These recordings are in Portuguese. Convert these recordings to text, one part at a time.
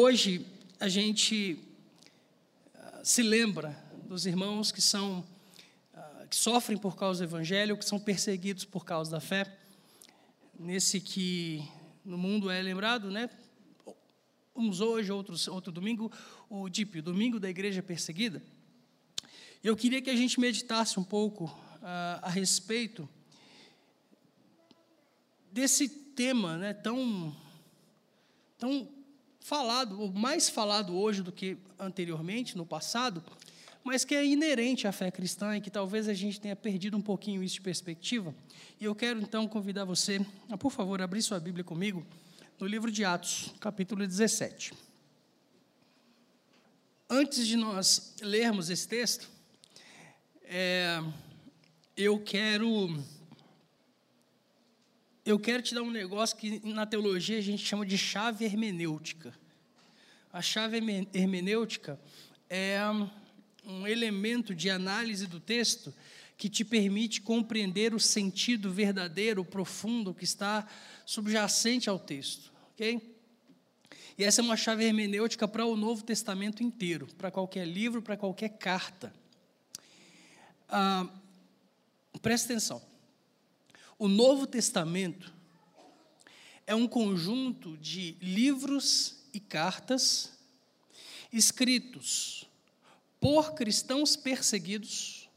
hoje a gente uh, se lembra dos irmãos que são uh, que sofrem por causa do evangelho, que são perseguidos por causa da fé. Nesse que no mundo é lembrado, né? Uns hoje, outros outro domingo, o DIP, o domingo da igreja perseguida. Eu queria que a gente meditasse um pouco uh, a respeito desse tema, né, tão tão falado, ou mais falado hoje do que anteriormente, no passado, mas que é inerente à fé cristã e que talvez a gente tenha perdido um pouquinho isso de perspectiva. E eu quero então convidar você a, por favor, abrir sua Bíblia comigo no livro de Atos, capítulo 17. Antes de nós lermos esse texto, é, eu quero eu quero te dar um negócio que na teologia a gente chama de chave hermenêutica. A chave hermenêutica é um elemento de análise do texto que te permite compreender o sentido verdadeiro, profundo que está subjacente ao texto, ok? E essa é uma chave hermenêutica para o Novo Testamento inteiro, para qualquer livro, para qualquer carta. Ah, presta atenção. O Novo Testamento é um conjunto de livros e cartas escritos por cristãos perseguidos,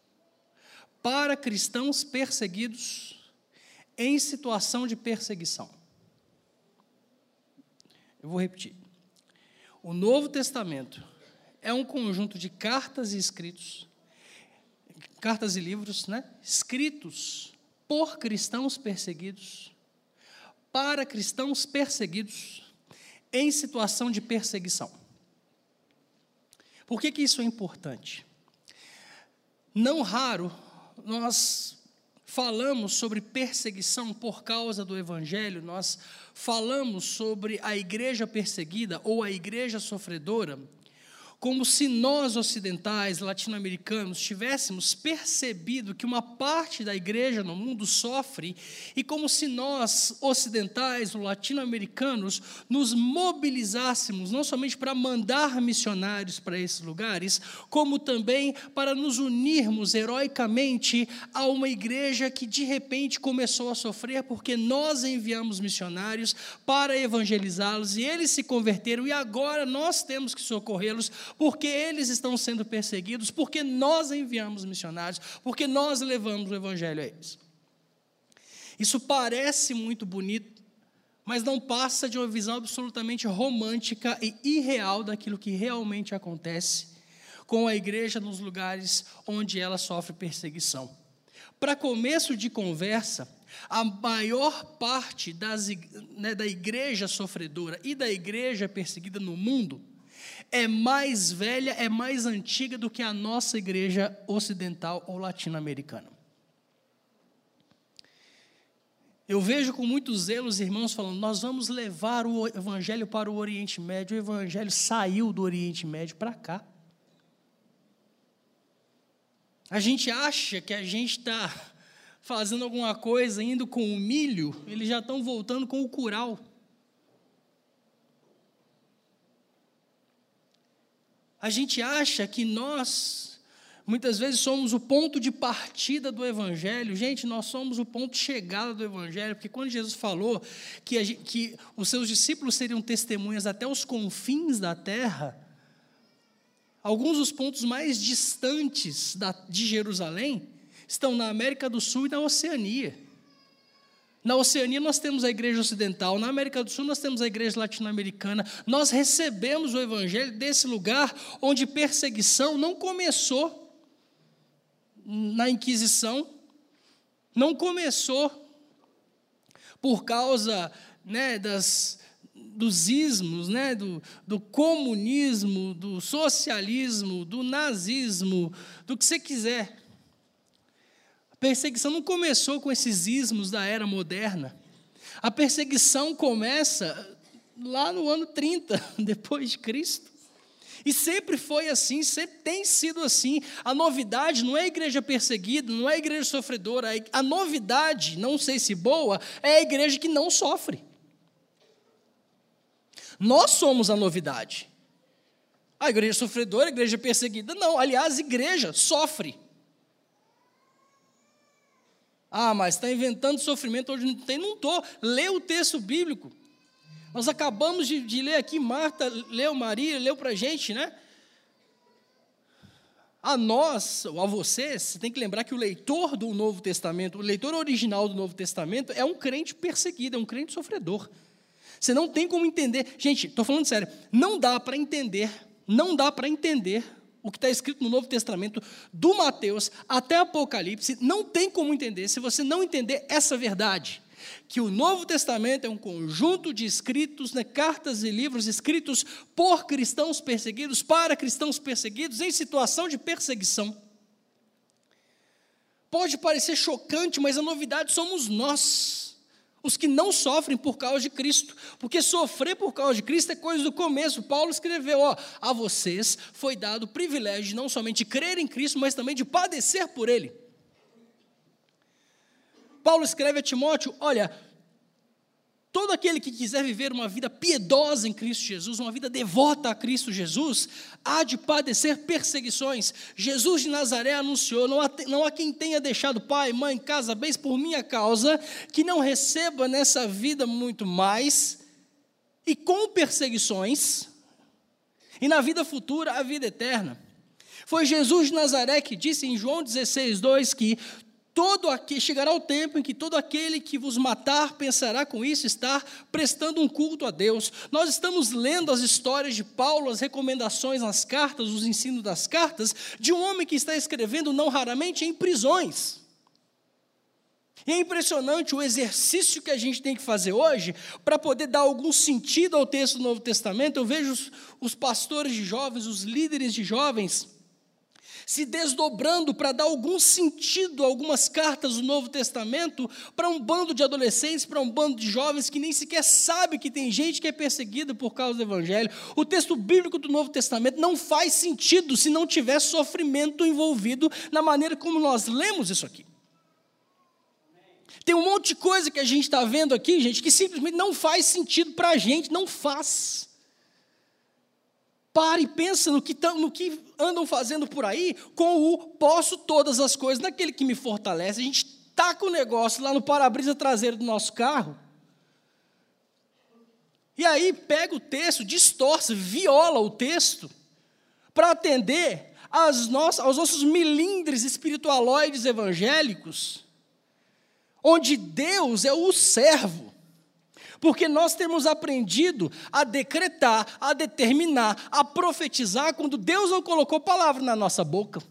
para cristãos perseguidos em situação de perseguição. Eu vou repetir. O Novo Testamento é um conjunto de cartas e escritos, cartas e livros, né, escritos por cristãos perseguidos, para cristãos perseguidos em situação de perseguição. Por que, que isso é importante? Não raro nós falamos sobre perseguição por causa do Evangelho, nós falamos sobre a igreja perseguida ou a igreja sofredora como se nós ocidentais, latino-americanos, tivéssemos percebido que uma parte da igreja no mundo sofre, e como se nós, ocidentais, latino-americanos, nos mobilizássemos não somente para mandar missionários para esses lugares, como também para nos unirmos heroicamente a uma igreja que de repente começou a sofrer porque nós enviamos missionários para evangelizá-los e eles se converteram e agora nós temos que socorrê-los porque eles estão sendo perseguidos, porque nós enviamos missionários, porque nós levamos o evangelho a eles. Isso parece muito bonito, mas não passa de uma visão absolutamente romântica e irreal daquilo que realmente acontece com a igreja nos lugares onde ela sofre perseguição. Para começo de conversa, a maior parte das, né, da igreja sofredora e da igreja perseguida no mundo é mais velha, é mais antiga do que a nossa igreja ocidental ou latino-americana. Eu vejo com muitos zelos irmãos falando: nós vamos levar o evangelho para o Oriente Médio. O evangelho saiu do Oriente Médio para cá. A gente acha que a gente está fazendo alguma coisa, indo com o milho, eles já estão voltando com o curau. A gente acha que nós, muitas vezes, somos o ponto de partida do Evangelho. Gente, nós somos o ponto de chegada do Evangelho, porque quando Jesus falou que, gente, que os seus discípulos seriam testemunhas até os confins da terra, alguns dos pontos mais distantes da, de Jerusalém estão na América do Sul e na Oceania. Na Oceania nós temos a igreja ocidental, na América do Sul nós temos a igreja latino-americana. Nós recebemos o evangelho desse lugar onde perseguição não começou na Inquisição, não começou por causa né, das, dos ismos, né, do, do comunismo, do socialismo, do nazismo, do que você quiser perseguição não começou com esses ismos da era moderna. A perseguição começa lá no ano 30 depois de Cristo. E sempre foi assim, sempre tem sido assim. A novidade não é a igreja perseguida, não é a igreja sofredora. A novidade, não sei se boa, é a igreja que não sofre. Nós somos a novidade. A igreja sofredora, a igreja perseguida, não. Aliás, a igreja sofre. Ah, mas está inventando sofrimento hoje não tem. Não estou. Lê o texto bíblico. Nós acabamos de, de ler aqui, Marta leu, Maria leu para a gente, né? A nós, ou a vocês, você tem que lembrar que o leitor do Novo Testamento, o leitor original do Novo Testamento, é um crente perseguido, é um crente sofredor. Você não tem como entender. Gente, estou falando sério, não dá para entender, não dá para entender o que está escrito no Novo Testamento, do Mateus até Apocalipse, não tem como entender se você não entender essa verdade que o Novo Testamento é um conjunto de escritos, né, cartas e livros escritos por cristãos perseguidos, para cristãos perseguidos, em situação de perseguição. Pode parecer chocante, mas a novidade somos nós, os que não sofrem por causa de Cristo, porque sofrer por causa de Cristo é coisa do começo. Paulo escreveu: ó, a vocês foi dado o privilégio de não somente crer em Cristo, mas também de padecer por Ele. Paulo escreve a Timóteo: olha, todo aquele que quiser viver uma vida piedosa em Cristo Jesus, uma vida devota a Cristo Jesus, há de padecer perseguições. Jesus de Nazaré anunciou: não há, não há quem tenha deixado pai, mãe, casa, bens por minha causa, que não receba nessa vida muito mais, e com perseguições, e na vida futura a vida eterna. Foi Jesus de Nazaré que disse em João 16, 2 que todo aqui chegará o tempo em que todo aquele que vos matar pensará com isso estar prestando um culto a Deus. Nós estamos lendo as histórias de Paulo, as recomendações nas cartas, os ensinos das cartas, de um homem que está escrevendo não raramente em prisões. E é impressionante o exercício que a gente tem que fazer hoje para poder dar algum sentido ao texto do Novo Testamento. Eu vejo os, os pastores de jovens, os líderes de jovens, se desdobrando para dar algum sentido a algumas cartas do Novo Testamento para um bando de adolescentes, para um bando de jovens que nem sequer sabe que tem gente que é perseguida por causa do Evangelho. O texto bíblico do Novo Testamento não faz sentido se não tiver sofrimento envolvido na maneira como nós lemos isso aqui. Tem um monte de coisa que a gente está vendo aqui, gente, que simplesmente não faz sentido para a gente, não faz. Para e pensa no que, no que andam fazendo por aí com o posso todas as coisas naquele que me fortalece. A gente taca o negócio lá no para-brisa traseiro do nosso carro. E aí pega o texto, distorce, viola o texto para atender às nossas, aos nossos milindres espiritualoides evangélicos, onde Deus é o servo porque nós temos aprendido a decretar, a determinar, a profetizar quando Deus não colocou palavra na nossa boca.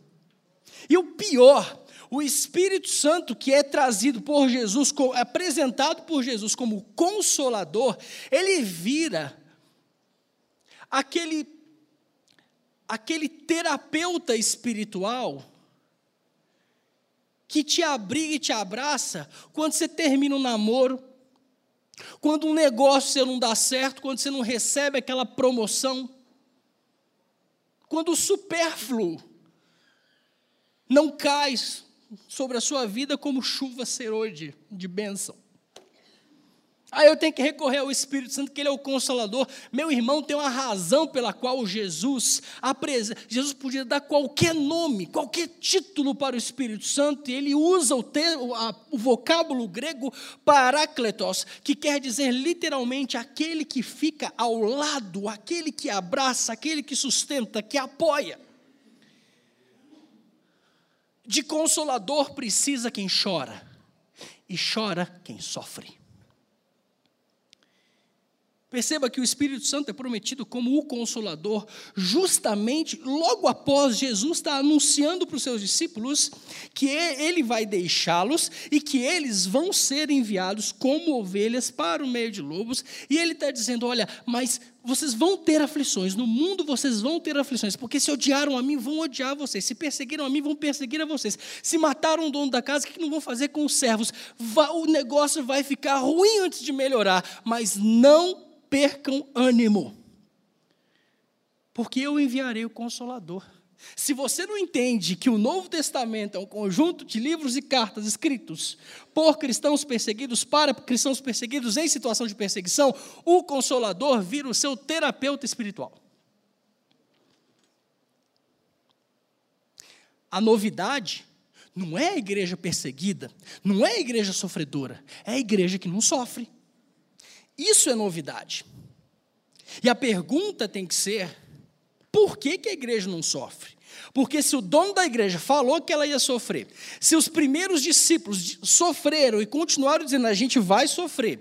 E o pior, o Espírito Santo que é trazido por Jesus, apresentado por Jesus como consolador, ele vira aquele aquele terapeuta espiritual que te abriga e te abraça quando você termina um namoro, quando um negócio você não dá certo, quando você não recebe aquela promoção, quando o supérfluo não cai sobre a sua vida como chuva serôide de bênção. Aí eu tenho que recorrer ao Espírito Santo, que Ele é o consolador. Meu irmão tem uma razão pela qual Jesus, Jesus podia dar qualquer nome, qualquer título para o Espírito Santo, e ele usa o, termo, o vocábulo grego parakletos, que quer dizer literalmente aquele que fica ao lado, aquele que abraça, aquele que sustenta, que apoia. De consolador precisa quem chora, e chora quem sofre. Perceba que o Espírito Santo é prometido como o consolador, justamente logo após Jesus estar anunciando para os seus discípulos que ele vai deixá-los e que eles vão ser enviados como ovelhas para o meio de lobos. E ele está dizendo: Olha, mas vocês vão ter aflições, no mundo vocês vão ter aflições, porque se odiaram a mim, vão odiar vocês, se perseguiram a mim, vão perseguir a vocês, se mataram o dono da casa, o que não vão fazer com os servos? O negócio vai ficar ruim antes de melhorar, mas não percam ânimo, porque eu enviarei o Consolador. Se você não entende que o Novo Testamento é um conjunto de livros e cartas escritos por cristãos perseguidos para cristãos perseguidos em situação de perseguição, o Consolador vira o seu terapeuta espiritual. A novidade não é a igreja perseguida, não é a igreja sofredora, é a igreja que não sofre. Isso é novidade. E a pergunta tem que ser: por que, que a igreja não sofre? Porque se o dono da igreja falou que ela ia sofrer, se os primeiros discípulos sofreram e continuaram dizendo a gente vai sofrer,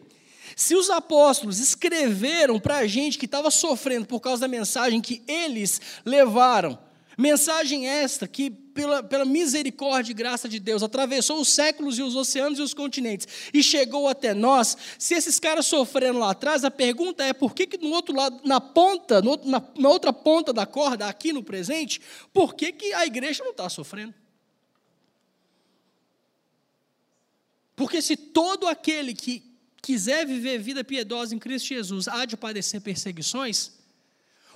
se os apóstolos escreveram para a gente que estava sofrendo por causa da mensagem que eles levaram, Mensagem esta que, pela, pela misericórdia e graça de Deus, atravessou os séculos e os oceanos e os continentes e chegou até nós. Se esses caras sofreram lá atrás, a pergunta é por que, que no outro lado, na ponta, no, na, na outra ponta da corda, aqui no presente, por que, que a igreja não está sofrendo? Porque se todo aquele que quiser viver vida piedosa em Cristo Jesus há de padecer perseguições,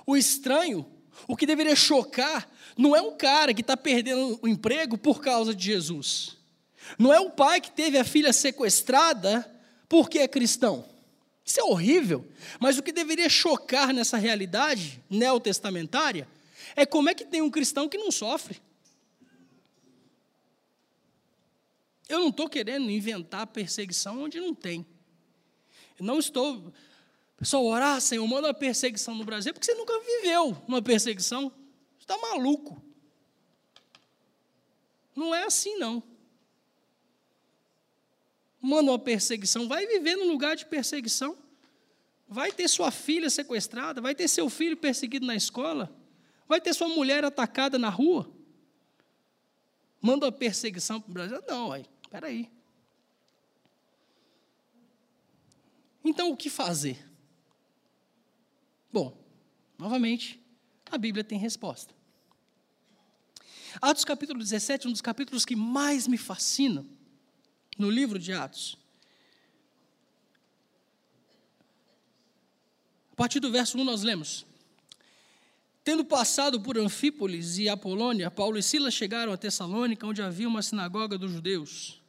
o estranho o que deveria chocar não é um cara que está perdendo o emprego por causa de Jesus. Não é o pai que teve a filha sequestrada porque é cristão. Isso é horrível. Mas o que deveria chocar nessa realidade neotestamentária é como é que tem um cristão que não sofre. Eu não estou querendo inventar perseguição onde não tem. Não estou Pessoal, orar, Senhor, manda uma perseguição no Brasil, porque você nunca viveu uma perseguição. Você está maluco. Não é assim, não. Manda uma perseguição, vai viver num lugar de perseguição. Vai ter sua filha sequestrada, vai ter seu filho perseguido na escola, vai ter sua mulher atacada na rua. Manda uma perseguição para o Brasil? Não, aí, peraí. Então, o que fazer? Bom, novamente, a Bíblia tem resposta. Atos capítulo 17, um dos capítulos que mais me fascina no livro de Atos. A partir do verso 1 nós lemos: Tendo passado por Anfípolis e Apolônia, Paulo e Silas chegaram a Tessalônica, onde havia uma sinagoga dos judeus.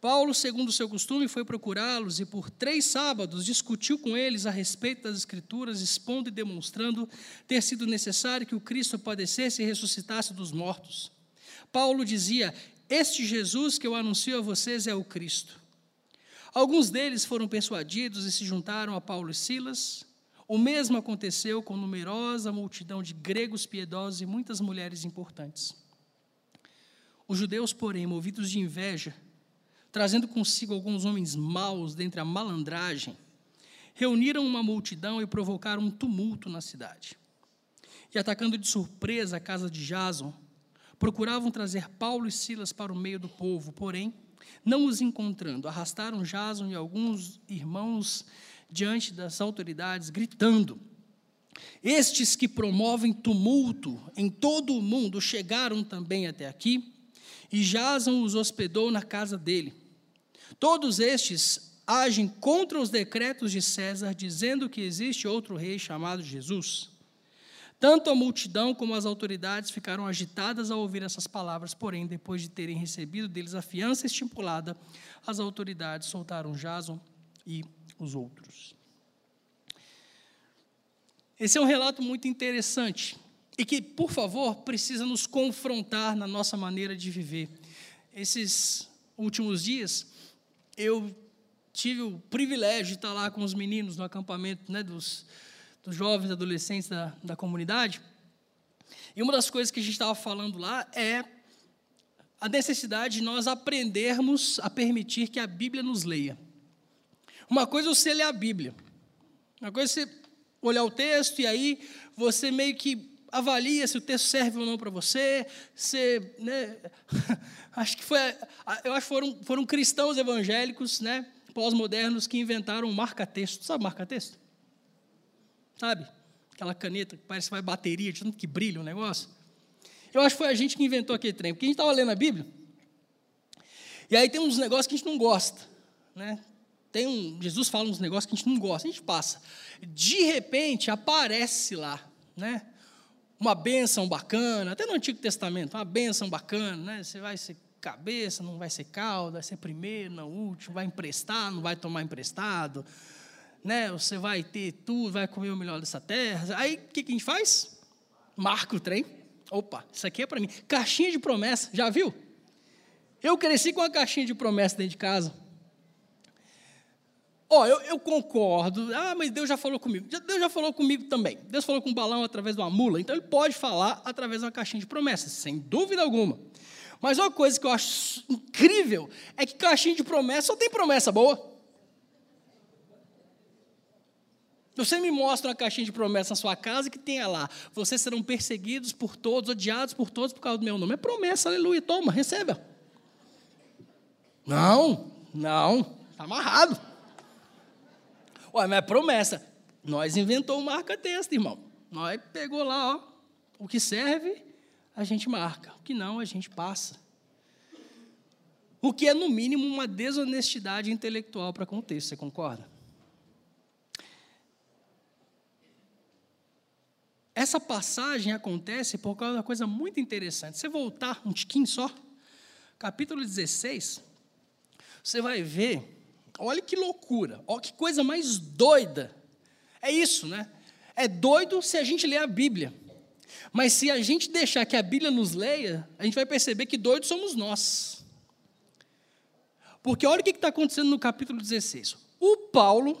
Paulo, segundo seu costume, foi procurá-los e por três sábados discutiu com eles a respeito das Escrituras, expondo e demonstrando ter sido necessário que o Cristo padecesse e ressuscitasse dos mortos. Paulo dizia: Este Jesus que eu anuncio a vocês é o Cristo. Alguns deles foram persuadidos e se juntaram a Paulo e Silas. O mesmo aconteceu com numerosa multidão de gregos piedosos e muitas mulheres importantes. Os judeus, porém, movidos de inveja, trazendo consigo alguns homens maus dentre a malandragem, reuniram uma multidão e provocaram um tumulto na cidade. E atacando de surpresa a casa de Jason, procuravam trazer Paulo e Silas para o meio do povo, porém, não os encontrando, arrastaram Jason e alguns irmãos diante das autoridades, gritando: Estes que promovem tumulto em todo o mundo chegaram também até aqui e Jason os hospedou na casa dele. Todos estes agem contra os decretos de César, dizendo que existe outro rei chamado Jesus. Tanto a multidão como as autoridades ficaram agitadas ao ouvir essas palavras, porém, depois de terem recebido deles a fiança estipulada, as autoridades soltaram Jason e os outros. Esse é um relato muito interessante e que, por favor, precisa nos confrontar na nossa maneira de viver. Esses últimos dias, eu tive o privilégio de estar lá com os meninos no acampamento né, dos, dos jovens adolescentes da, da comunidade. E uma das coisas que a gente estava falando lá é a necessidade de nós aprendermos a permitir que a Bíblia nos leia. Uma coisa é você ler a Bíblia, uma coisa é você olhar o texto e aí você meio que avalia se o texto serve ou não para você. Né, acho que foi, eu acho que foram, foram cristãos evangélicos, né, pós-modernos, que inventaram marca-texto. Sabe marca-texto? Sabe? Aquela caneta que parece que vai bateria, de tanto que brilha o negócio. Eu acho que foi a gente que inventou aquele trem, porque a gente estava lendo a Bíblia, e aí tem uns negócios que a gente não gosta, né? Tem um, Jesus fala uns negócios que a gente não gosta, a gente passa. De repente aparece lá, né? Uma bênção bacana, até no Antigo Testamento, uma bênção bacana, né? Você vai ser cabeça, não vai ser cauda, vai ser primeiro, não último, vai emprestar, não vai tomar emprestado, né? Você vai ter tudo, vai comer o melhor dessa terra. Aí o que, que a gente faz? Marca o trem. Opa, isso aqui é para mim. Caixinha de promessa, já viu? Eu cresci com uma caixinha de promessa dentro de casa. Ó, oh, eu, eu, concordo. Ah, mas Deus já falou comigo. Deus já falou comigo também. Deus falou com um balão através de uma mula, então ele pode falar através de uma caixinha de promessas, sem dúvida alguma. Mas uma coisa que eu acho incrível é que caixinha de promessa só tem promessa boa. Você me mostra uma caixinha de promessa na sua casa que tenha lá: vocês serão perseguidos por todos, odiados por todos por causa do meu nome. É promessa, aleluia. Toma, receba. Não, não, está amarrado. Ué, mas é promessa. Nós inventou o marca-texto, irmão. Nós pegou lá, ó, o que serve, a gente marca. O que não, a gente passa. O que é, no mínimo, uma desonestidade intelectual para com o texto, você concorda? Essa passagem acontece por causa de uma coisa muito interessante. Você voltar um tiquinho só, capítulo 16, você vai ver Olha que loucura, olha que coisa mais doida. É isso, né? É doido se a gente ler a Bíblia. Mas se a gente deixar que a Bíblia nos leia, a gente vai perceber que doidos somos nós. Porque olha o que está acontecendo no capítulo 16. O Paulo,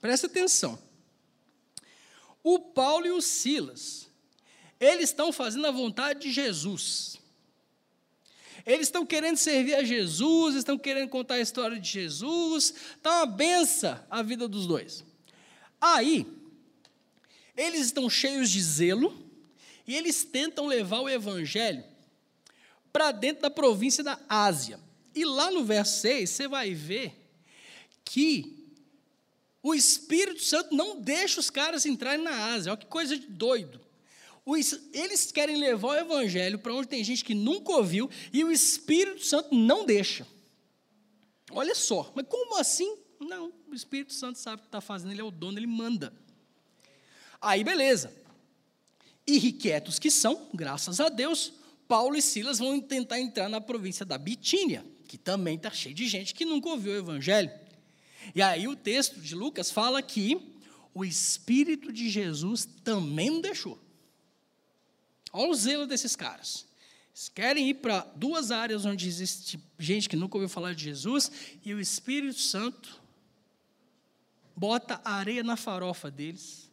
presta atenção. O Paulo e o Silas, eles estão fazendo a vontade de Jesus. Eles estão querendo servir a Jesus, estão querendo contar a história de Jesus, está uma benção a vida dos dois. Aí, eles estão cheios de zelo e eles tentam levar o evangelho para dentro da província da Ásia. E lá no verso 6, você vai ver que o Espírito Santo não deixa os caras entrarem na Ásia. Olha que coisa de doido eles querem levar o evangelho para onde tem gente que nunca ouviu e o Espírito Santo não deixa. Olha só, mas como assim? Não, o Espírito Santo sabe o que está fazendo, ele é o dono, ele manda. Aí, beleza. Irrequietos que são, graças a Deus, Paulo e Silas vão tentar entrar na província da Bitínia, que também está cheio de gente que nunca ouviu o Evangelho. E aí o texto de Lucas fala que o Espírito de Jesus também não deixou. Olha o zelo desses caras. Eles querem ir para duas áreas onde existe gente que nunca ouviu falar de Jesus e o Espírito Santo bota areia na farofa deles.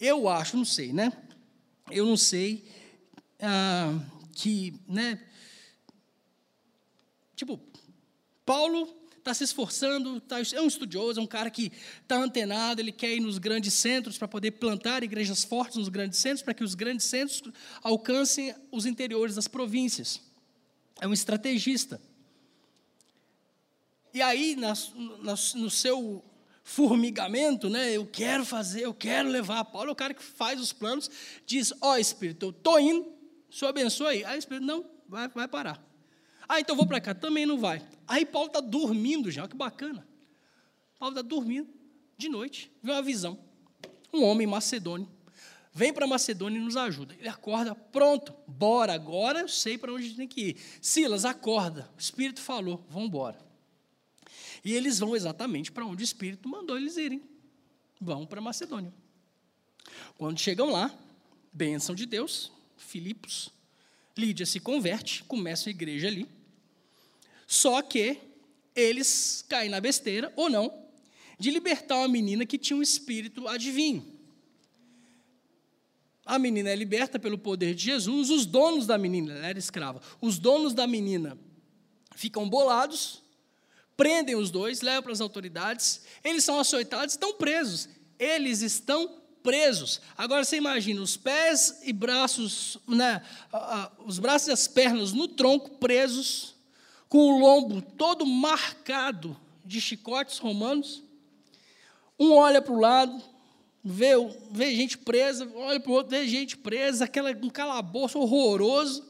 Eu acho, não sei, né? Eu não sei ah, que, né? Tipo, Paulo está se esforçando, tá, é um estudioso, é um cara que está antenado, ele quer ir nos grandes centros para poder plantar igrejas fortes nos grandes centros, para que os grandes centros alcancem os interiores das províncias. É um estrategista. E aí, na, na, no seu formigamento, né, eu quero fazer, eu quero levar. Paulo é o cara que faz os planos, diz: Ó oh, Espírito, eu estou indo, o Senhor abençoe aí. O Espírito, não, vai, vai parar. Ah, então vou para cá. Também não vai. Aí Paulo está dormindo já, que bacana. Paulo está dormindo de noite, vê uma visão. Um homem macedônio vem para Macedônia e nos ajuda. Ele acorda, pronto, bora, agora eu sei para onde a gente tem que ir. Silas, acorda, o Espírito falou, vamos embora. E eles vão exatamente para onde o Espírito mandou eles irem. Vão para Macedônia. Quando chegam lá, bênção de Deus, Filipos, Lídia se converte, começa a igreja ali. Só que eles caem na besteira, ou não, de libertar uma menina que tinha um espírito adivinho. A menina é liberta pelo poder de Jesus, os donos da menina, ela era escrava, os donos da menina ficam bolados, prendem os dois, levam para as autoridades, eles são açoitados, estão presos. Eles estão presos. Agora você imagina os pés e braços, né, os braços e as pernas no tronco presos, com o lombo todo marcado de chicotes romanos. Um olha para o lado, vê, vê gente presa, olha para o outro, vê gente presa, aquela, um calabouço horroroso.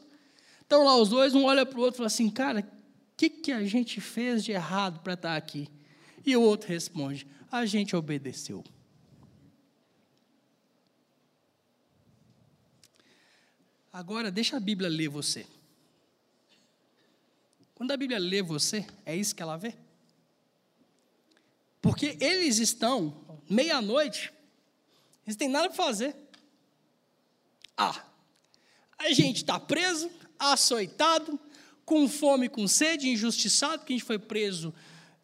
Estão lá os dois, um olha para o outro e fala assim: Cara, o que, que a gente fez de errado para estar aqui? E o outro responde: A gente obedeceu. Agora, deixa a Bíblia ler você. Quando a Bíblia lê você, é isso que ela vê? Porque eles estão, meia-noite, eles têm nada para fazer. Ah, a gente está preso, açoitado, com fome, com sede, injustiçado, porque a gente foi preso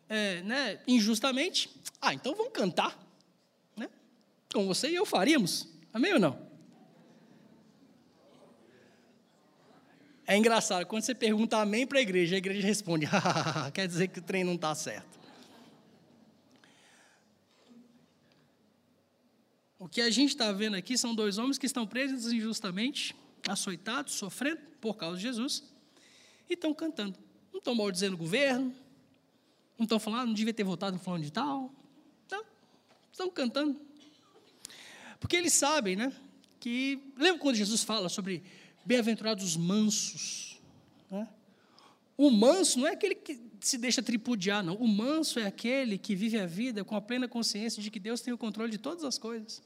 é, né, injustamente. Ah, então vamos cantar. Né? Como você e eu faríamos. Amém ou não? É engraçado, quando você pergunta amém para a igreja, a igreja responde, quer dizer que o trem não está certo. O que a gente está vendo aqui são dois homens que estão presos injustamente, açoitados, sofrendo por causa de Jesus, e estão cantando. Não estão maldizendo o governo, não estão falando, ah, não devia ter votado no fulano de tal. Não, estão cantando. Porque eles sabem, né? Que. Lembra quando Jesus fala sobre bem-aventurados os mansos? Né? O manso não é aquele que se deixa tripudiar, não. O manso é aquele que vive a vida com a plena consciência de que Deus tem o controle de todas as coisas.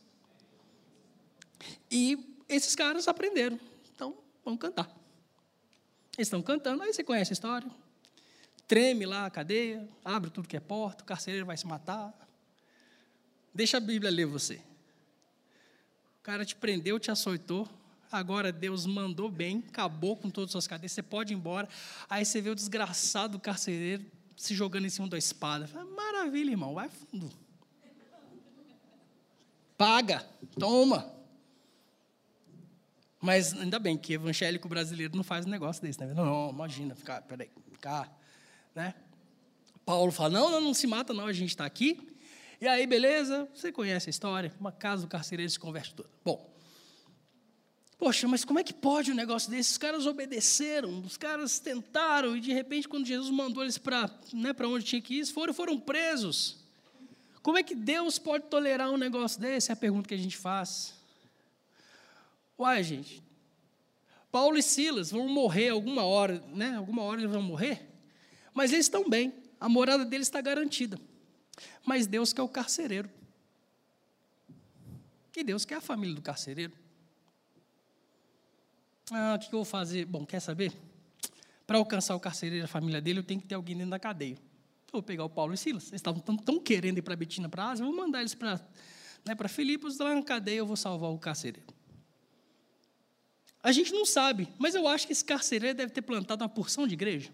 E esses caras aprenderam. Então, vamos cantar. Eles estão cantando, aí você conhece a história. Treme lá a cadeia, abre tudo que é porta, o carcereiro vai se matar. Deixa a Bíblia ler você. O cara te prendeu, te açoitou, agora Deus mandou bem, acabou com todas as suas cadeias, você pode ir embora. Aí você vê o desgraçado do carcereiro se jogando em cima da espada. Maravilha, irmão, vai fundo. Paga, toma. Mas ainda bem que evangélico brasileiro não faz um negócio desse, né? Não, não imagina, ficar, peraí, ficar, né? Paulo fala, não, não, não se mata não, a gente está aqui. E aí, beleza, você conhece a história, uma casa do carcereiro se converte toda. Bom, poxa, mas como é que pode um negócio desse? Os caras obedeceram, os caras tentaram, e de repente, quando Jesus mandou eles para né, onde tinha que ir, foram, foram presos. Como é que Deus pode tolerar um negócio desse? É a pergunta que a gente faz. Uai, gente, Paulo e Silas vão morrer alguma hora, né? Alguma hora eles vão morrer, mas eles estão bem, a morada deles está garantida. Mas Deus quer o carcereiro. E Deus quer a família do carcereiro. Ah, o que eu vou fazer? Bom, quer saber? Para alcançar o carcereiro e a família dele, eu tenho que ter alguém dentro da cadeia. Então, vou pegar o Paulo e Silas. Eles estavam tão, tão querendo ir para Betina, para Ásia, eu vou mandar eles para né, Filipos, lá na cadeia eu vou salvar o carcereiro. A gente não sabe, mas eu acho que esse carcereiro deve ter plantado uma porção de igreja.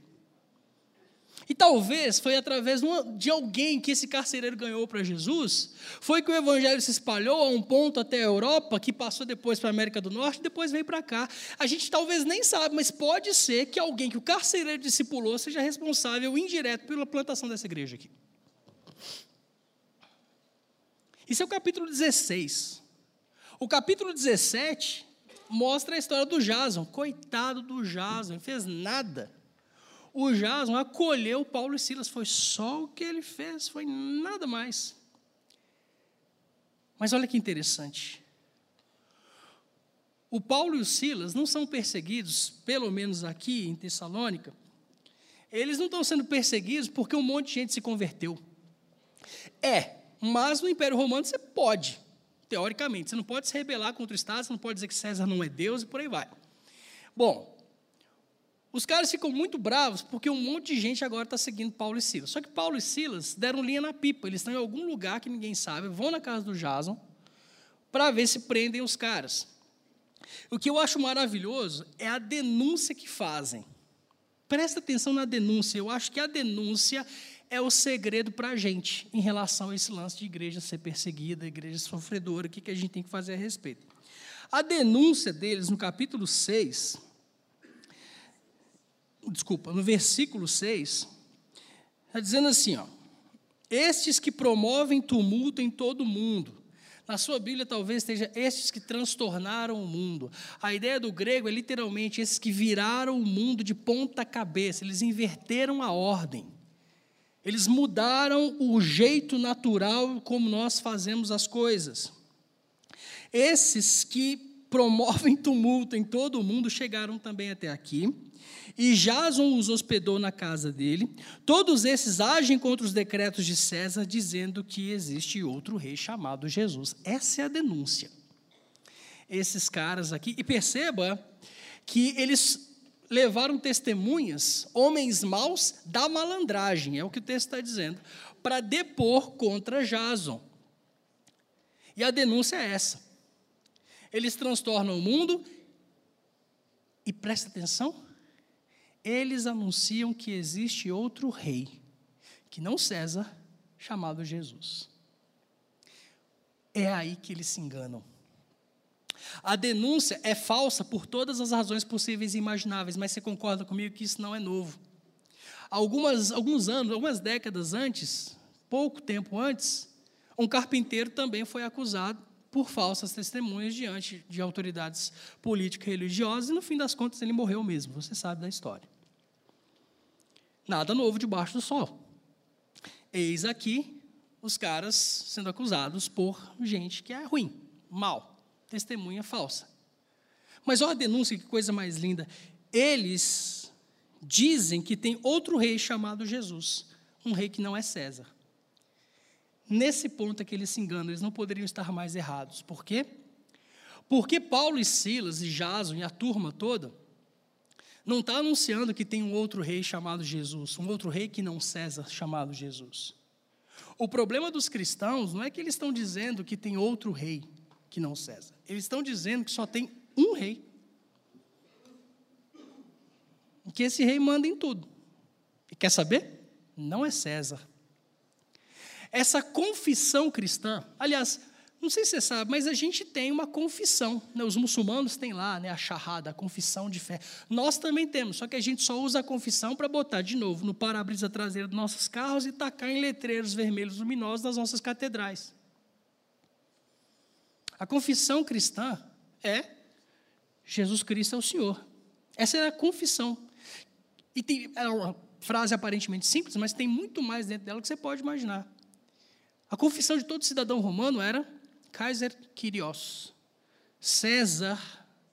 E talvez foi através de alguém que esse carcereiro ganhou para Jesus, foi que o evangelho se espalhou a um ponto até a Europa, que passou depois para a América do Norte, e depois veio para cá. A gente talvez nem sabe, mas pode ser que alguém que o carcereiro discipulou seja responsável indireto pela plantação dessa igreja aqui. Isso é o capítulo 16. O capítulo 17 mostra a história do Jason. Coitado do Jason, não fez nada. O Jason acolheu Paulo e Silas, foi só o que ele fez, foi nada mais. Mas olha que interessante. O Paulo e o Silas não são perseguidos, pelo menos aqui em Tessalônica, eles não estão sendo perseguidos porque um monte de gente se converteu. É, mas no Império Romano você pode teoricamente. Você não pode se rebelar contra o Estado, você não pode dizer que César não é Deus e por aí vai. Bom, os caras ficam muito bravos porque um monte de gente agora está seguindo Paulo e Silas. Só que Paulo e Silas deram linha na pipa, eles estão em algum lugar que ninguém sabe, vão na casa do Jason para ver se prendem os caras. O que eu acho maravilhoso é a denúncia que fazem. Presta atenção na denúncia, eu acho que a denúncia é o segredo para a gente em relação a esse lance de igreja ser perseguida, igreja sofredora, o que, que a gente tem que fazer a respeito. A denúncia deles no capítulo 6, desculpa, no versículo 6, está dizendo assim: ó, estes que promovem tumulto em todo o mundo. Na sua Bíblia talvez esteja estes que transtornaram o mundo. A ideia do grego é literalmente esses que viraram o mundo de ponta cabeça, eles inverteram a ordem. Eles mudaram o jeito natural como nós fazemos as coisas. Esses que promovem tumulto em todo o mundo chegaram também até aqui. E Jason os hospedou na casa dele. Todos esses agem contra os decretos de César, dizendo que existe outro rei chamado Jesus. Essa é a denúncia. esses caras aqui. E perceba que eles levaram testemunhas, homens maus da malandragem, é o que o texto está dizendo, para depor contra Jason. E a denúncia é essa. Eles transtornam o mundo e presta atenção, eles anunciam que existe outro rei, que não César, chamado Jesus. É aí que eles se enganam. A denúncia é falsa por todas as razões possíveis e imagináveis, mas você concorda comigo que isso não é novo. Algumas, alguns anos, algumas décadas antes, pouco tempo antes, um carpinteiro também foi acusado por falsas testemunhas diante de autoridades políticas e religiosas, e no fim das contas ele morreu mesmo, você sabe da história. Nada novo debaixo do sol. Eis aqui os caras sendo acusados por gente que é ruim, mal testemunha falsa. Mas olha a denúncia, que coisa mais linda. Eles dizem que tem outro rei chamado Jesus, um rei que não é César. Nesse ponto é que eles se enganam, eles não poderiam estar mais errados. Por quê? Porque Paulo e Silas e Jason e a turma toda não está anunciando que tem um outro rei chamado Jesus, um outro rei que não César chamado Jesus. O problema dos cristãos não é que eles estão dizendo que tem outro rei que não César. Eles estão dizendo que só tem um rei. Que esse rei manda em tudo. E quer saber? Não é César. Essa confissão cristã, aliás, não sei se você sabe, mas a gente tem uma confissão. Né? Os muçulmanos têm lá né, a charrada, a confissão de fé. Nós também temos, só que a gente só usa a confissão para botar de novo no para-brisa traseiro dos nossos carros e tacar em letreiros vermelhos luminosos das nossas catedrais. A confissão cristã é Jesus Cristo é o Senhor. Essa é a confissão. E tem, é uma frase aparentemente simples, mas tem muito mais dentro dela que você pode imaginar. A confissão de todo cidadão romano era Kaiser Kyrios. César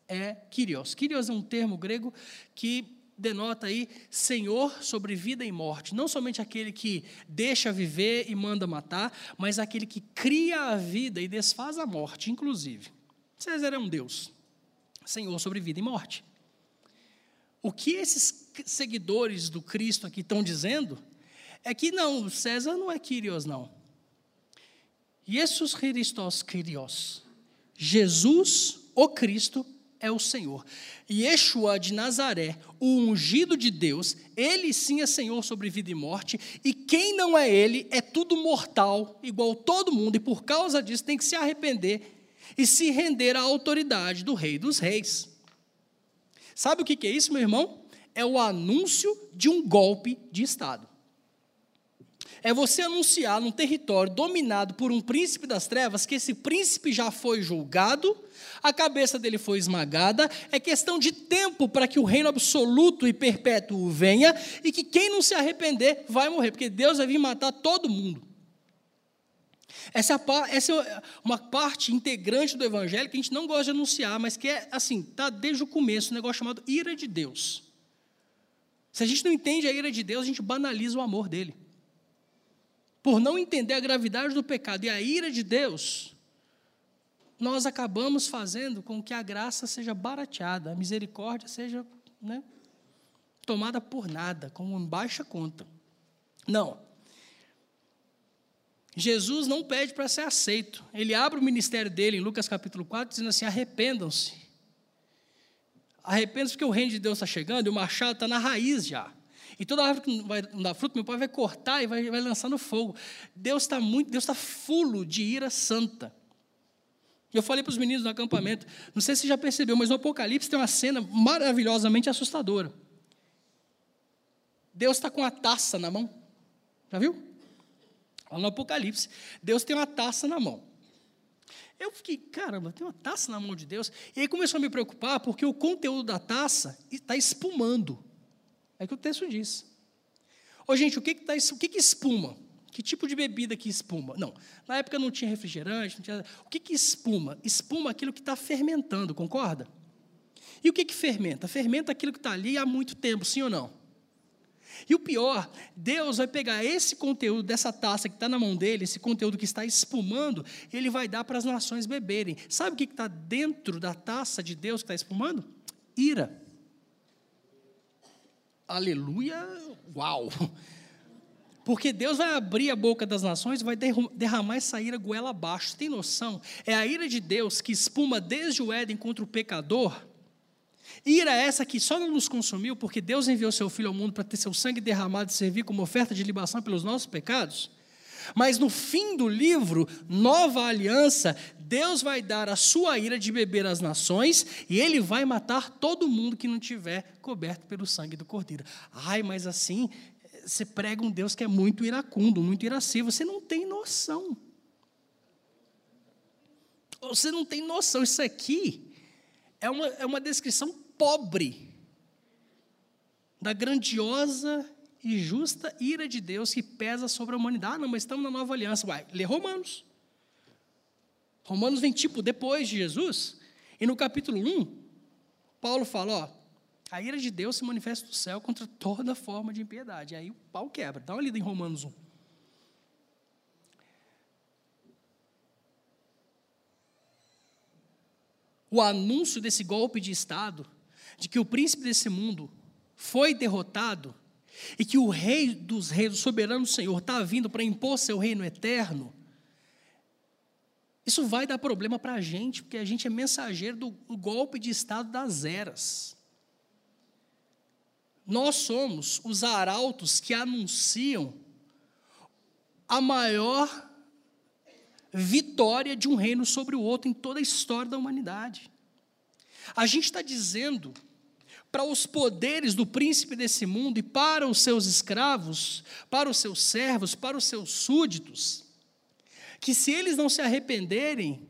é Kyrios. Kyrios é um termo grego que denota aí senhor sobre vida e morte. Não somente aquele que deixa viver e manda matar, mas aquele que cria a vida e desfaz a morte, inclusive. César é um Deus, senhor sobre vida e morte. O que esses seguidores do Cristo aqui estão dizendo é que não, César não é Kyrios, não. Jesus Christos Kyrios. Jesus, o Cristo, é o Senhor. Yeshua de Nazaré, o ungido de Deus, ele sim é Senhor sobre vida e morte, e quem não é ele é tudo mortal, igual todo mundo, e por causa disso tem que se arrepender e se render à autoridade do Rei dos Reis. Sabe o que é isso, meu irmão? É o anúncio de um golpe de Estado. É você anunciar num território dominado por um príncipe das trevas que esse príncipe já foi julgado a cabeça dele foi esmagada, é questão de tempo para que o reino absoluto e perpétuo venha, e que quem não se arrepender vai morrer, porque Deus vai vir matar todo mundo. Essa, é uma parte integrante do Evangelho que a gente não gosta de anunciar, mas que é assim, está desde o começo, um negócio chamado ira de Deus. Se a gente não entende a ira de Deus, a gente banaliza o amor dele. Por não entender a gravidade do pecado e a ira de Deus, nós acabamos fazendo com que a graça seja barateada, a misericórdia seja né, tomada por nada, como em baixa conta. Não. Jesus não pede para ser aceito. Ele abre o ministério dele em Lucas capítulo 4, dizendo assim: arrependam-se. Arrependam-se porque o reino de Deus está chegando e o machado está na raiz já. E toda árvore que não vai não dar fruto, meu pai vai cortar e vai, vai lançar no fogo. Deus está muito, Deus está fulo de ira santa. Eu falei para os meninos no acampamento, não sei se já percebeu, mas no Apocalipse tem uma cena maravilhosamente assustadora. Deus está com a taça na mão. Já viu? Lá no Apocalipse, Deus tem uma taça na mão. Eu fiquei, caramba, tem uma taça na mão de Deus. E aí começou a me preocupar, porque o conteúdo da taça está espumando. É o que o texto diz. Ô, gente, o que, que, tá, o que, que espuma? Que tipo de bebida que espuma? Não, na época não tinha refrigerante, não tinha... O que, que espuma? Espuma aquilo que está fermentando, concorda? E o que, que fermenta? Fermenta aquilo que está ali há muito tempo, sim ou não? E o pior, Deus vai pegar esse conteúdo dessa taça que está na mão dele, esse conteúdo que está espumando, ele vai dar para as nações beberem. Sabe o que está dentro da taça de Deus que está espumando? Ira. Aleluia, uau! Porque Deus vai abrir a boca das nações e vai derramar essa ira goela abaixo. Tem noção? É a ira de Deus que espuma desde o Éden contra o pecador Ira essa que só não nos consumiu porque Deus enviou seu Filho ao mundo para ter seu sangue derramado e servir como oferta de libação pelos nossos pecados. Mas no fim do livro, Nova Aliança, Deus vai dar a sua ira de beber às nações e ele vai matar todo mundo que não tiver coberto pelo sangue do Cordeiro. Ai, mas assim, você prega um Deus que é muito iracundo, muito irascível. Você não tem noção. Você não tem noção. Isso aqui é uma, é uma descrição pobre da grandiosa e justa ira de Deus que pesa sobre a humanidade. Ah, não, mas estamos na nova aliança. Vai, lê Romanos. Romanos vem tipo depois de Jesus. E no capítulo 1, Paulo fala: ó, a ira de Deus se manifesta no céu contra toda forma de impiedade. E aí o pau quebra. Dá uma lida em Romanos 1. O anúncio desse golpe de Estado de que o príncipe desse mundo foi derrotado e que o rei dos reis, o soberano Senhor, está vindo para impor seu reino eterno, isso vai dar problema para a gente, porque a gente é mensageiro do, do golpe de Estado das eras. Nós somos os arautos que anunciam a maior vitória de um reino sobre o outro em toda a história da humanidade. A gente está dizendo para os poderes do príncipe desse mundo e para os seus escravos, para os seus servos, para os seus súditos, que se eles não se arrependerem,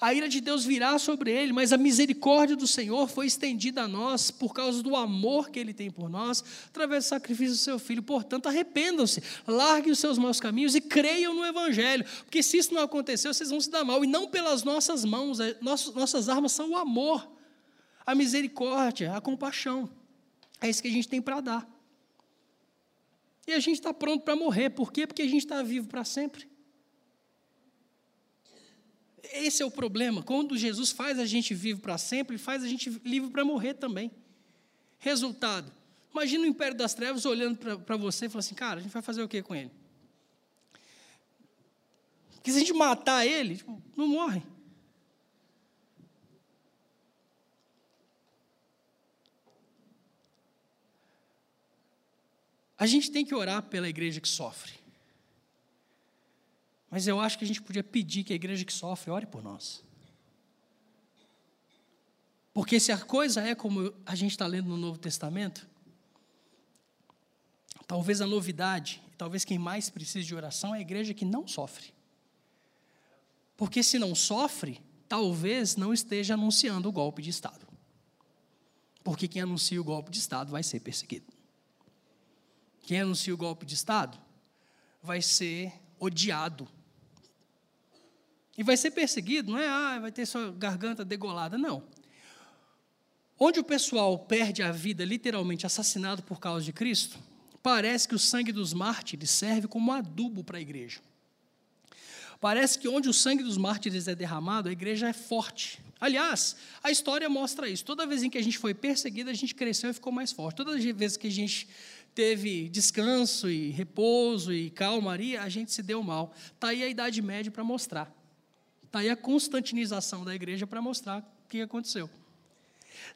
a ira de Deus virá sobre ele, mas a misericórdia do Senhor foi estendida a nós por causa do amor que ele tem por nós, através do sacrifício do seu filho. Portanto, arrependam-se, larguem os seus maus caminhos e creiam no Evangelho, porque se isso não acontecer, vocês vão se dar mal, e não pelas nossas mãos, é, nossas armas são o amor a misericórdia, a compaixão. É isso que a gente tem para dar. E a gente está pronto para morrer. Por quê? Porque a gente está vivo para sempre. Esse é o problema. Quando Jesus faz a gente vivo para sempre, ele faz a gente livre para morrer também. Resultado: imagina o império das trevas olhando para você e falando assim: cara, a gente vai fazer o que com ele? Porque se a gente matar ele, tipo, não morre. A gente tem que orar pela igreja que sofre. Mas eu acho que a gente podia pedir que a igreja que sofre ore por nós. Porque se a coisa é como a gente está lendo no Novo Testamento, talvez a novidade, talvez quem mais precisa de oração é a igreja que não sofre. Porque se não sofre, talvez não esteja anunciando o golpe de Estado. Porque quem anuncia o golpe de Estado vai ser perseguido. Quem anuncia o golpe de Estado vai ser odiado. E vai ser perseguido, não é, ah, vai ter sua garganta degolada, não. Onde o pessoal perde a vida, literalmente assassinado por causa de Cristo, parece que o sangue dos mártires serve como adubo para a igreja. Parece que onde o sangue dos mártires é derramado, a igreja é forte. Aliás, a história mostra isso. Toda vez em que a gente foi perseguido, a gente cresceu e ficou mais forte. Toda vez que a gente teve descanso e repouso e calmaria, a gente se deu mal. Está aí a Idade Média para mostrar. Está aí a constantinização da igreja para mostrar o que aconteceu.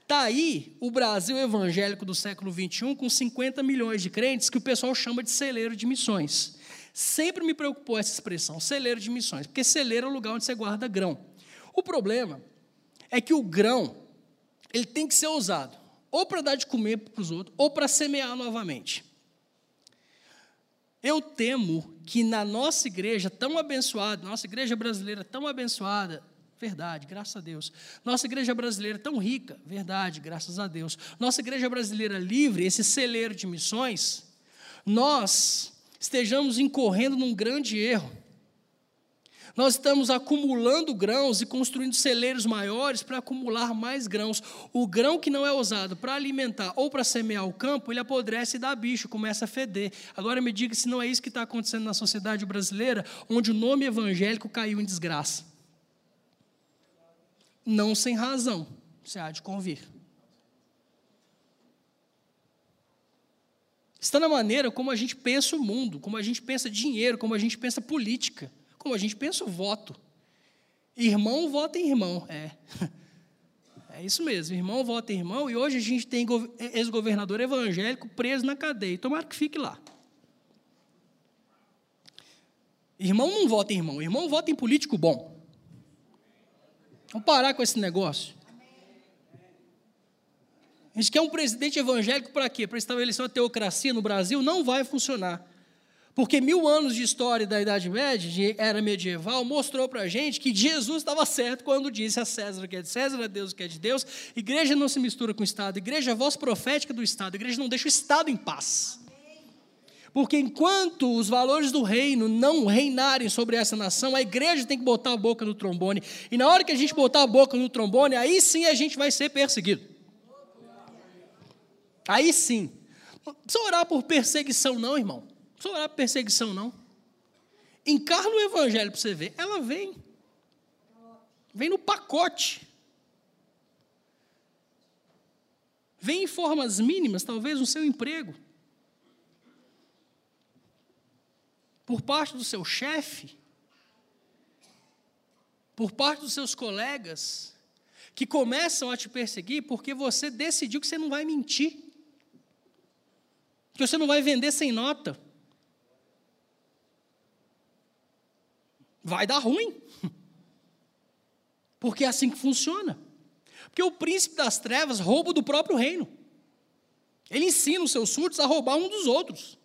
Está aí o Brasil evangélico do século XXI com 50 milhões de crentes que o pessoal chama de celeiro de missões. Sempre me preocupou essa expressão, celeiro de missões, porque celeiro é o lugar onde você guarda grão. O problema é que o grão ele tem que ser usado ou para dar de comer para os outros, ou para semear novamente. Eu temo que na nossa igreja tão abençoada, nossa igreja brasileira tão abençoada, verdade, graças a Deus. Nossa igreja brasileira tão rica, verdade, graças a Deus. Nossa igreja brasileira livre, esse celeiro de missões, nós estejamos incorrendo num grande erro. Nós estamos acumulando grãos e construindo celeiros maiores para acumular mais grãos. O grão que não é usado para alimentar ou para semear o campo, ele apodrece e dá bicho, começa a feder. Agora me diga se não é isso que está acontecendo na sociedade brasileira, onde o nome evangélico caiu em desgraça. Não sem razão, você há de convir. Está na maneira como a gente pensa o mundo, como a gente pensa dinheiro, como a gente pensa política como a gente pensa o voto. Irmão vota em irmão. É. É isso mesmo, irmão vota em irmão, e hoje a gente tem ex-governador evangélico preso na cadeia. Tomara que fique lá. Irmão não vota em irmão, irmão vota em político bom. Vamos parar com esse negócio. A gente quer um presidente evangélico para quê? Para estabelecer uma teocracia no Brasil? Não vai funcionar. Porque mil anos de história da Idade Média, de era medieval, mostrou para a gente que Jesus estava certo quando disse a César o que é de César, a Deus o que é de Deus. Igreja não se mistura com o Estado, igreja é a voz profética do Estado, igreja não deixa o Estado em paz. Porque enquanto os valores do reino não reinarem sobre essa nação, a igreja tem que botar a boca no trombone. E na hora que a gente botar a boca no trombone, aí sim a gente vai ser perseguido. Aí sim. Não precisa orar por perseguição, não, irmão por perseguição, não. Encarna o evangelho para você ver. Ela vem. Vem no pacote. Vem em formas mínimas, talvez no seu emprego. Por parte do seu chefe. Por parte dos seus colegas. Que começam a te perseguir porque você decidiu que você não vai mentir. Que você não vai vender sem nota. Vai dar ruim. Porque é assim que funciona. Porque o príncipe das trevas rouba do próprio reino. Ele ensina os seus súditos a roubar um dos outros.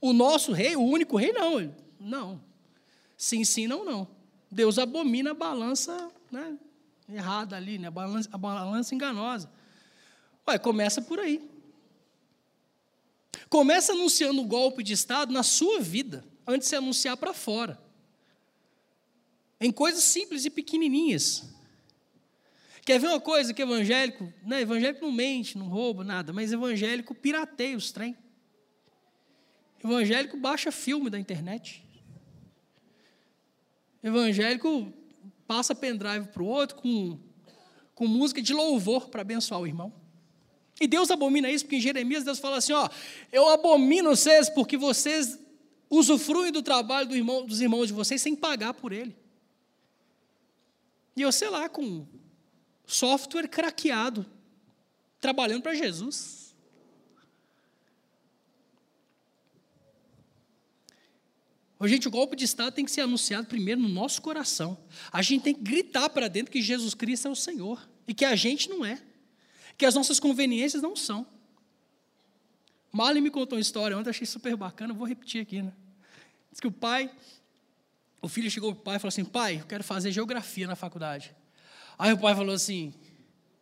O nosso rei, o único rei, não. Não. Se ensinam, não. Deus abomina a balança né, errada ali, né, a, balança, a balança enganosa. Ué, começa por aí. Começa anunciando o golpe de Estado na sua vida, antes de se anunciar para fora em coisas simples e pequenininhas. Quer ver uma coisa que evangélico, né, evangélico não mente, não rouba, nada, mas evangélico pirateia os trem. Evangélico baixa filme da internet. Evangélico passa pendrive para o outro com, com música de louvor para abençoar o irmão. E Deus abomina isso, porque em Jeremias Deus fala assim: ó, eu abomino vocês porque vocês usufruem do trabalho do irmão, dos irmãos de vocês sem pagar por ele. E eu, sei lá, com software craqueado, trabalhando para Jesus. Gente, o golpe de Estado tem que ser anunciado primeiro no nosso coração. A gente tem que gritar para dentro que Jesus Cristo é o Senhor e que a gente não é, que as nossas conveniências não são. Marley me contou uma história ontem, achei super bacana, vou repetir aqui, né? Diz que o pai o filho chegou para o pai e falou assim: Pai, eu quero fazer geografia na faculdade. Aí o pai falou assim: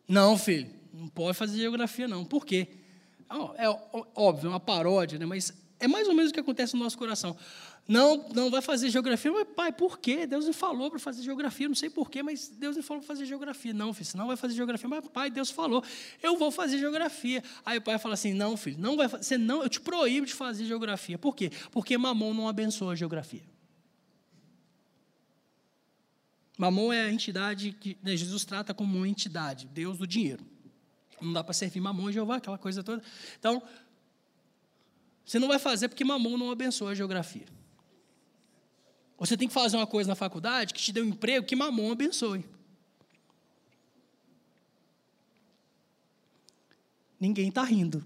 Não, filho, não pode fazer geografia, não. Por quê? É óbvio, é uma paródia, né? mas é mais ou menos o que acontece no nosso coração. Não, não vai fazer geografia, mas pai, por quê? Deus me falou para fazer geografia, não sei por quê, mas Deus me falou para fazer geografia. Não, filho, você não vai fazer geografia, mas pai, Deus falou, eu vou fazer geografia. Aí o pai fala assim: Não, filho, não vai fazer, não, eu te proíbo de fazer geografia. Por quê? Porque mamão não abençoa a geografia. Mamon é a entidade que né, Jesus trata como uma entidade, Deus do dinheiro. Não dá para servir Mamon e Jeová, aquela coisa toda. Então, você não vai fazer porque Mamon não abençoa a geografia. Você tem que fazer uma coisa na faculdade que te dê um emprego que Mamon abençoe. Ninguém está rindo.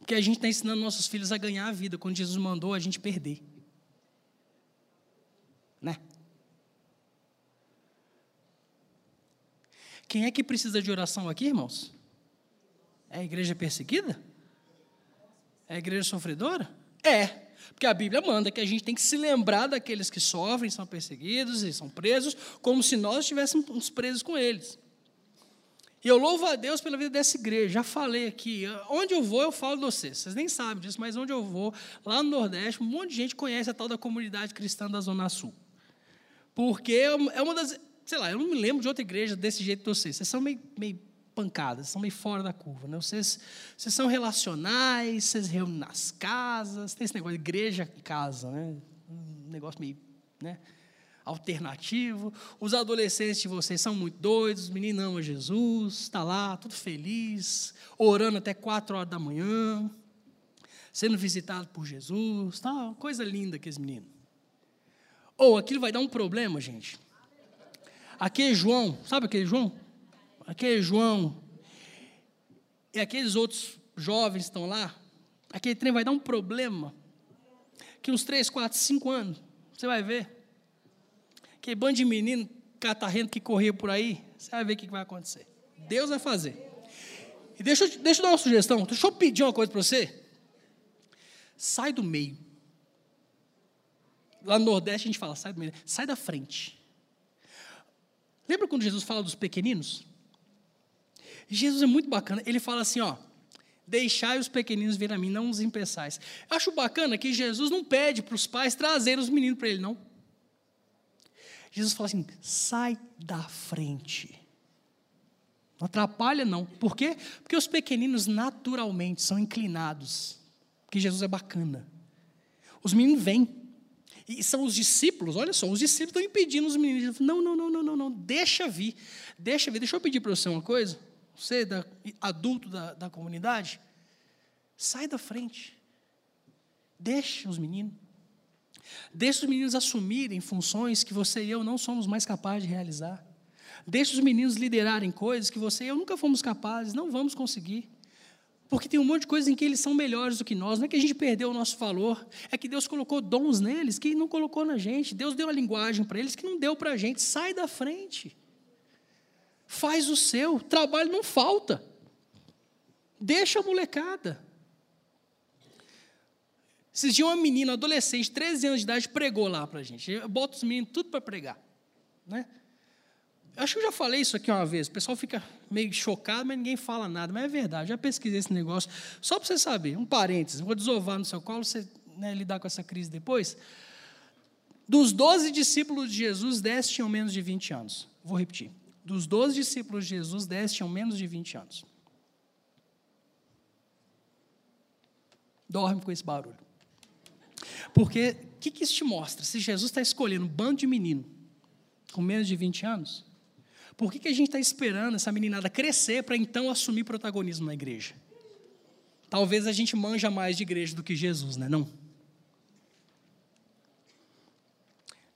Porque a gente está ensinando nossos filhos a ganhar a vida, quando Jesus mandou a gente perder. Né? Quem é que precisa de oração aqui, irmãos? É a igreja perseguida? É a igreja sofredora? É, porque a Bíblia manda que a gente tem que se lembrar daqueles que sofrem, são perseguidos e são presos, como se nós estivéssemos presos com eles. E eu louvo a Deus pela vida dessa igreja. Já falei aqui. Onde eu vou, eu falo de vocês. Vocês nem sabem disso, mas onde eu vou, lá no Nordeste, um monte de gente conhece a tal da comunidade cristã da Zona Sul. Porque é uma das. Sei lá, eu não me lembro de outra igreja desse jeito de vocês. Vocês são meio, meio pancadas, são meio fora da curva. Né? Vocês, vocês são relacionais, vocês reúnem nas casas, tem esse negócio de igreja casa, né? Um negócio meio. Né? alternativo. Os adolescentes de vocês são muito doidos, os meninos amam Jesus, está lá, tudo feliz, orando até quatro horas da manhã, sendo visitado por Jesus, tá, coisa linda aqueles meninos. Ou oh, aquilo vai dar um problema, gente. Aquele João, sabe aquele João? Aquele João e aqueles outros jovens estão lá, aquele trem vai dar um problema. Que uns três, quatro, cinco anos, você vai ver Aquele bando de menino catarrento que corria por aí, você vai ver o que vai acontecer. Deus vai fazer. E deixa, deixa eu dar uma sugestão, deixa eu pedir uma coisa para você. Sai do meio. Lá no Nordeste a gente fala, sai. Sai da frente. Lembra quando Jesus fala dos pequeninos? Jesus é muito bacana. Ele fala assim, ó, deixai os pequeninos vir a mim, não os impeçais. Acho bacana que Jesus não pede para os pais trazerem os meninos para ele, não. Jesus fala assim: sai da frente. Não atrapalha, não. Por quê? Porque os pequeninos naturalmente são inclinados. Porque Jesus é bacana. Os meninos vêm. E são os discípulos, olha só, os discípulos estão impedindo os meninos. Não, não, não, não, não, não, deixa vir. Deixa vir. Deixa eu pedir para você uma coisa. Você, da, adulto da, da comunidade, sai da frente. Deixa os meninos. Deixe os meninos assumirem funções que você e eu não somos mais capazes de realizar. Deixe os meninos liderarem coisas que você e eu nunca fomos capazes, não vamos conseguir. Porque tem um monte de coisas em que eles são melhores do que nós. Não é que a gente perdeu o nosso valor, é que Deus colocou dons neles que não colocou na gente. Deus deu a linguagem para eles que não deu para a gente. Sai da frente. Faz o seu. Trabalho não falta. Deixa a molecada. Esses dias uma menina, adolescente, 13 anos de idade, pregou lá para a gente. Eu boto os meninos tudo para pregar. Né? Acho que eu já falei isso aqui uma vez. O pessoal fica meio chocado, mas ninguém fala nada. Mas é verdade, já pesquisei esse negócio. Só para você saber, um parênteses, vou desovar no seu colo, você né, lidar com essa crise depois. Dos 12 discípulos de Jesus, 10 tinham menos de 20 anos. Vou repetir. Dos 12 discípulos de Jesus, 10 tinham menos de 20 anos. Dorme com esse barulho. Porque o que, que isso te mostra? Se Jesus está escolhendo um bando de menino com menos de 20 anos, por que, que a gente está esperando essa meninada crescer para então assumir protagonismo na igreja? Talvez a gente manja mais de igreja do que Jesus, né? Não.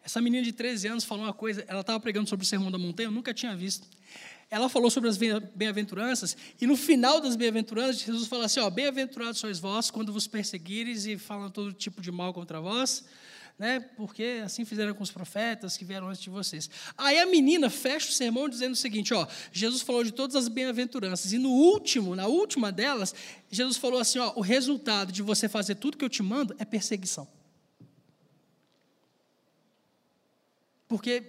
Essa menina de 13 anos falou uma coisa, ela estava pregando sobre o Sermão da Montanha, eu nunca tinha visto ela falou sobre as bem-aventuranças, e no final das bem-aventuranças, Jesus fala assim: ó, bem-aventurados sois vós quando vos perseguires e falam todo tipo de mal contra vós, né? Porque assim fizeram com os profetas que vieram antes de vocês. Aí a menina fecha o sermão dizendo o seguinte: ó, Jesus falou de todas as bem-aventuranças, e no último, na última delas, Jesus falou assim: ó, o resultado de você fazer tudo que eu te mando é perseguição. Porque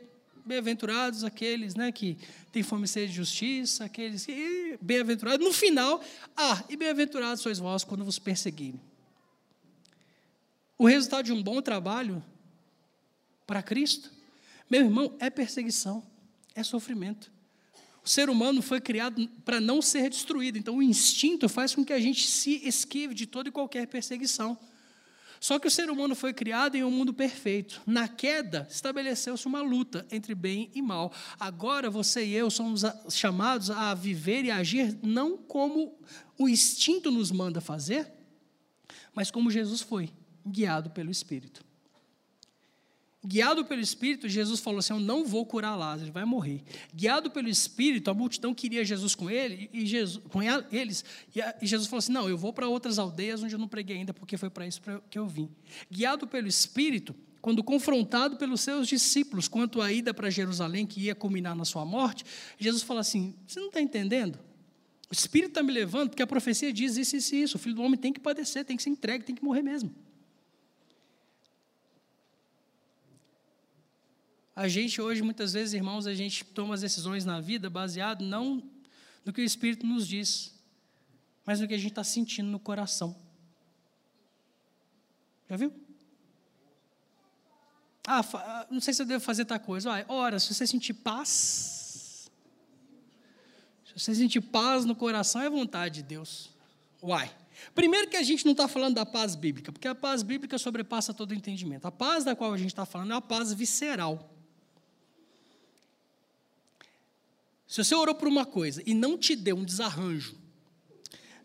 bem-aventurados aqueles né, que têm fome e sede de justiça, aqueles que. Bem-aventurados. No final, ah, e bem-aventurados sois vós quando vos perseguirem. O resultado de um bom trabalho para Cristo, meu irmão, é perseguição, é sofrimento. O ser humano foi criado para não ser destruído, então o instinto faz com que a gente se esquive de toda e qualquer perseguição. Só que o ser humano foi criado em um mundo perfeito. Na queda, estabeleceu-se uma luta entre bem e mal. Agora você e eu somos chamados a viver e agir não como o instinto nos manda fazer, mas como Jesus foi, guiado pelo Espírito. Guiado pelo Espírito, Jesus falou assim: Eu não vou curar Lázaro, ele vai morrer. Guiado pelo Espírito, a multidão queria Jesus com ele e Jesus, com eles, e Jesus falou assim: Não, eu vou para outras aldeias onde eu não preguei ainda, porque foi para isso que eu vim. Guiado pelo Espírito, quando confrontado pelos seus discípulos quanto à ida para Jerusalém, que ia culminar na sua morte, Jesus fala assim: Você não está entendendo? O Espírito está me levando, porque a profecia diz isso, isso isso. O filho do homem tem que padecer, tem que ser entregue, tem que morrer mesmo. A gente hoje, muitas vezes, irmãos, a gente toma as decisões na vida baseado não no que o Espírito nos diz, mas no que a gente está sentindo no coração. Já viu? Ah, ah, não sei se eu devo fazer tal coisa. ora, se você sentir paz, se você sentir paz no coração, é vontade de Deus. Uai. Primeiro que a gente não está falando da paz bíblica, porque a paz bíblica sobrepassa todo entendimento. A paz da qual a gente está falando é a paz visceral. Se você orou por uma coisa e não te deu um desarranjo,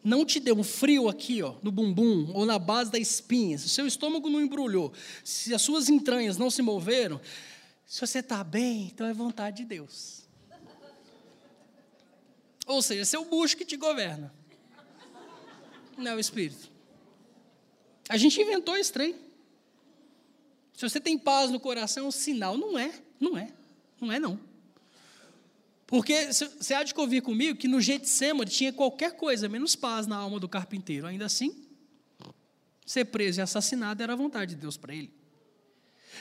não te deu um frio aqui, ó, no bumbum ou na base da espinha, se o seu estômago não embrulhou, se as suas entranhas não se moveram, se você está bem, então é vontade de Deus. Ou seja, seu bucho que te governa. Não é o Espírito. A gente inventou esse trem. Se você tem paz no coração, é um sinal. Não é, não é, não é não. Porque você há de convir comigo que no Getsemane tinha qualquer coisa menos paz na alma do carpinteiro. Ainda assim, ser preso e assassinado era a vontade de Deus para ele.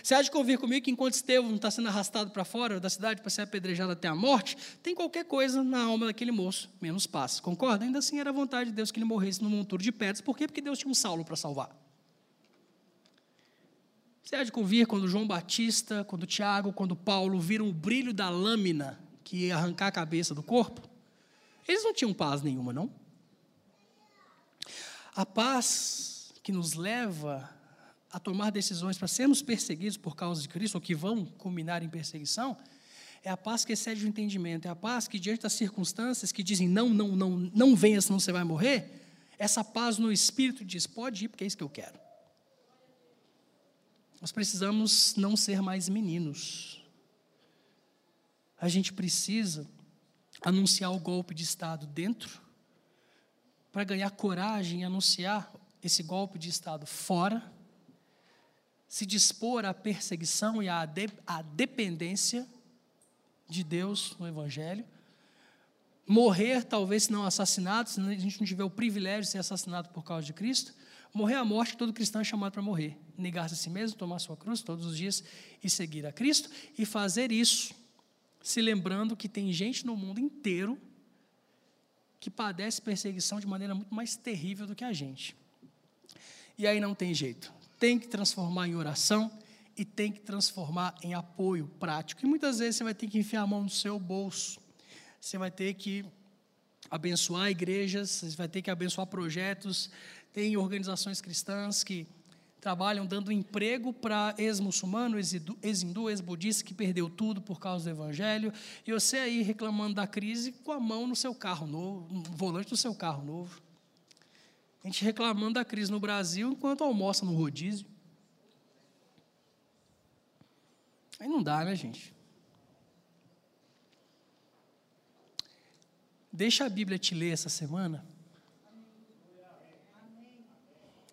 Você há de convir comigo que enquanto Estevão está sendo arrastado para fora da cidade para ser apedrejado até a morte, tem qualquer coisa na alma daquele moço, menos paz. Concorda? Ainda assim era a vontade de Deus que ele morresse num monturo de pedras. Por quê? Porque Deus tinha um Saulo para salvar. Você há de convir quando João Batista, quando Tiago, quando Paulo viram o brilho da lâmina que ia arrancar a cabeça do corpo, eles não tinham paz nenhuma, não. A paz que nos leva a tomar decisões para sermos perseguidos por causa de Cristo, ou que vão culminar em perseguição, é a paz que excede o entendimento, é a paz que, diante das circunstâncias que dizem não, não, não, não venha, senão você vai morrer, essa paz no espírito diz: pode ir, porque é isso que eu quero. Nós precisamos não ser mais meninos a gente precisa anunciar o golpe de Estado dentro, para ganhar coragem e anunciar esse golpe de Estado fora, se dispor à perseguição e à, de, à dependência de Deus no Evangelho, morrer, talvez se não assassinado, se a gente não tiver o privilégio de ser assassinado por causa de Cristo, morrer a morte que todo cristão é chamado para morrer, negar-se a si mesmo, tomar sua cruz todos os dias e seguir a Cristo, e fazer isso se lembrando que tem gente no mundo inteiro que padece perseguição de maneira muito mais terrível do que a gente. E aí não tem jeito. Tem que transformar em oração e tem que transformar em apoio prático. E muitas vezes você vai ter que enfiar a mão no seu bolso. Você vai ter que abençoar igrejas, você vai ter que abençoar projetos. Tem organizações cristãs que trabalham dando emprego para ex-muçulmano, ex-hindu, ex-budista que perdeu tudo por causa do evangelho, e você aí reclamando da crise com a mão no seu carro novo, no volante do seu carro novo. A gente reclamando da crise no Brasil enquanto almoça no rodízio. Aí não dá, né, gente? Deixa a Bíblia te ler essa semana.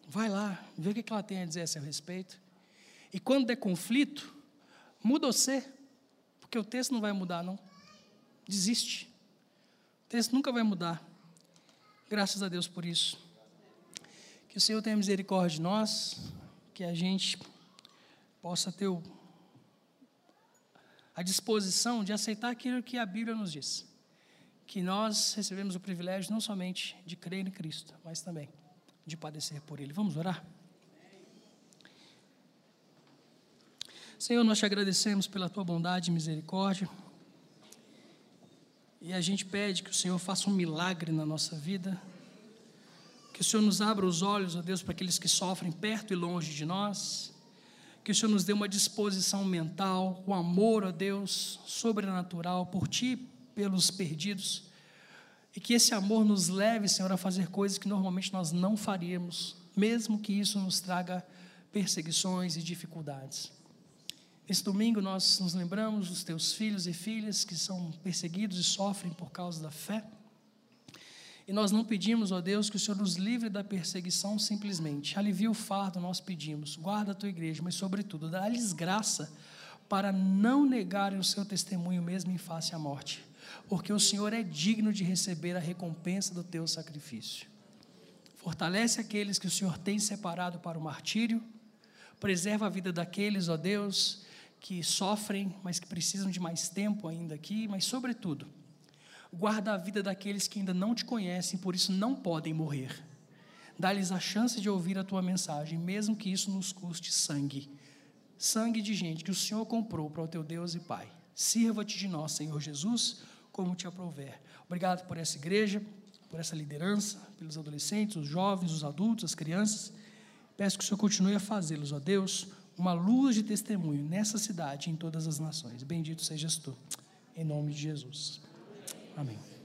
Vai lá, vê o que ela tem a dizer a seu respeito. E quando der conflito, muda você, porque o texto não vai mudar, não. Desiste. O texto nunca vai mudar. Graças a Deus por isso. Que o Senhor tenha misericórdia de nós, que a gente possa ter o, a disposição de aceitar aquilo que a Bíblia nos diz. Que nós recebemos o privilégio não somente de crer em Cristo, mas também de padecer por Ele. Vamos orar? Senhor, nós te agradecemos pela tua bondade e misericórdia. E a gente pede que o Senhor faça um milagre na nossa vida. Que o Senhor nos abra os olhos, ó Deus, para aqueles que sofrem perto e longe de nós. Que o Senhor nos dê uma disposição mental, o um amor, ó Deus, sobrenatural por ti, pelos perdidos e que esse amor nos leve, Senhor, a fazer coisas que normalmente nós não faríamos, mesmo que isso nos traga perseguições e dificuldades. Esse domingo nós nos lembramos dos teus filhos e filhas que são perseguidos e sofrem por causa da fé. E nós não pedimos, ó Deus, que o Senhor nos livre da perseguição simplesmente. Alivia o fardo, nós pedimos. Guarda a tua igreja, mas, sobretudo, dá-lhes graça para não negarem o seu testemunho mesmo em face à morte porque o Senhor é digno de receber a recompensa do teu sacrifício. Fortalece aqueles que o Senhor tem separado para o martírio, preserva a vida daqueles, ó Deus, que sofrem, mas que precisam de mais tempo ainda aqui, mas, sobretudo, Guarda a vida daqueles que ainda não te conhecem, por isso não podem morrer. Dá-lhes a chance de ouvir a tua mensagem, mesmo que isso nos custe sangue. Sangue de gente que o Senhor comprou para o teu Deus e Pai. Sirva-te de nós, Senhor Jesus, como te aprouver. Obrigado por essa igreja, por essa liderança, pelos adolescentes, os jovens, os adultos, as crianças. Peço que o Senhor continue a fazê-los, ó Deus, uma luz de testemunho nessa cidade e em todas as nações. Bendito sejas tu, em nome de Jesus. Amém.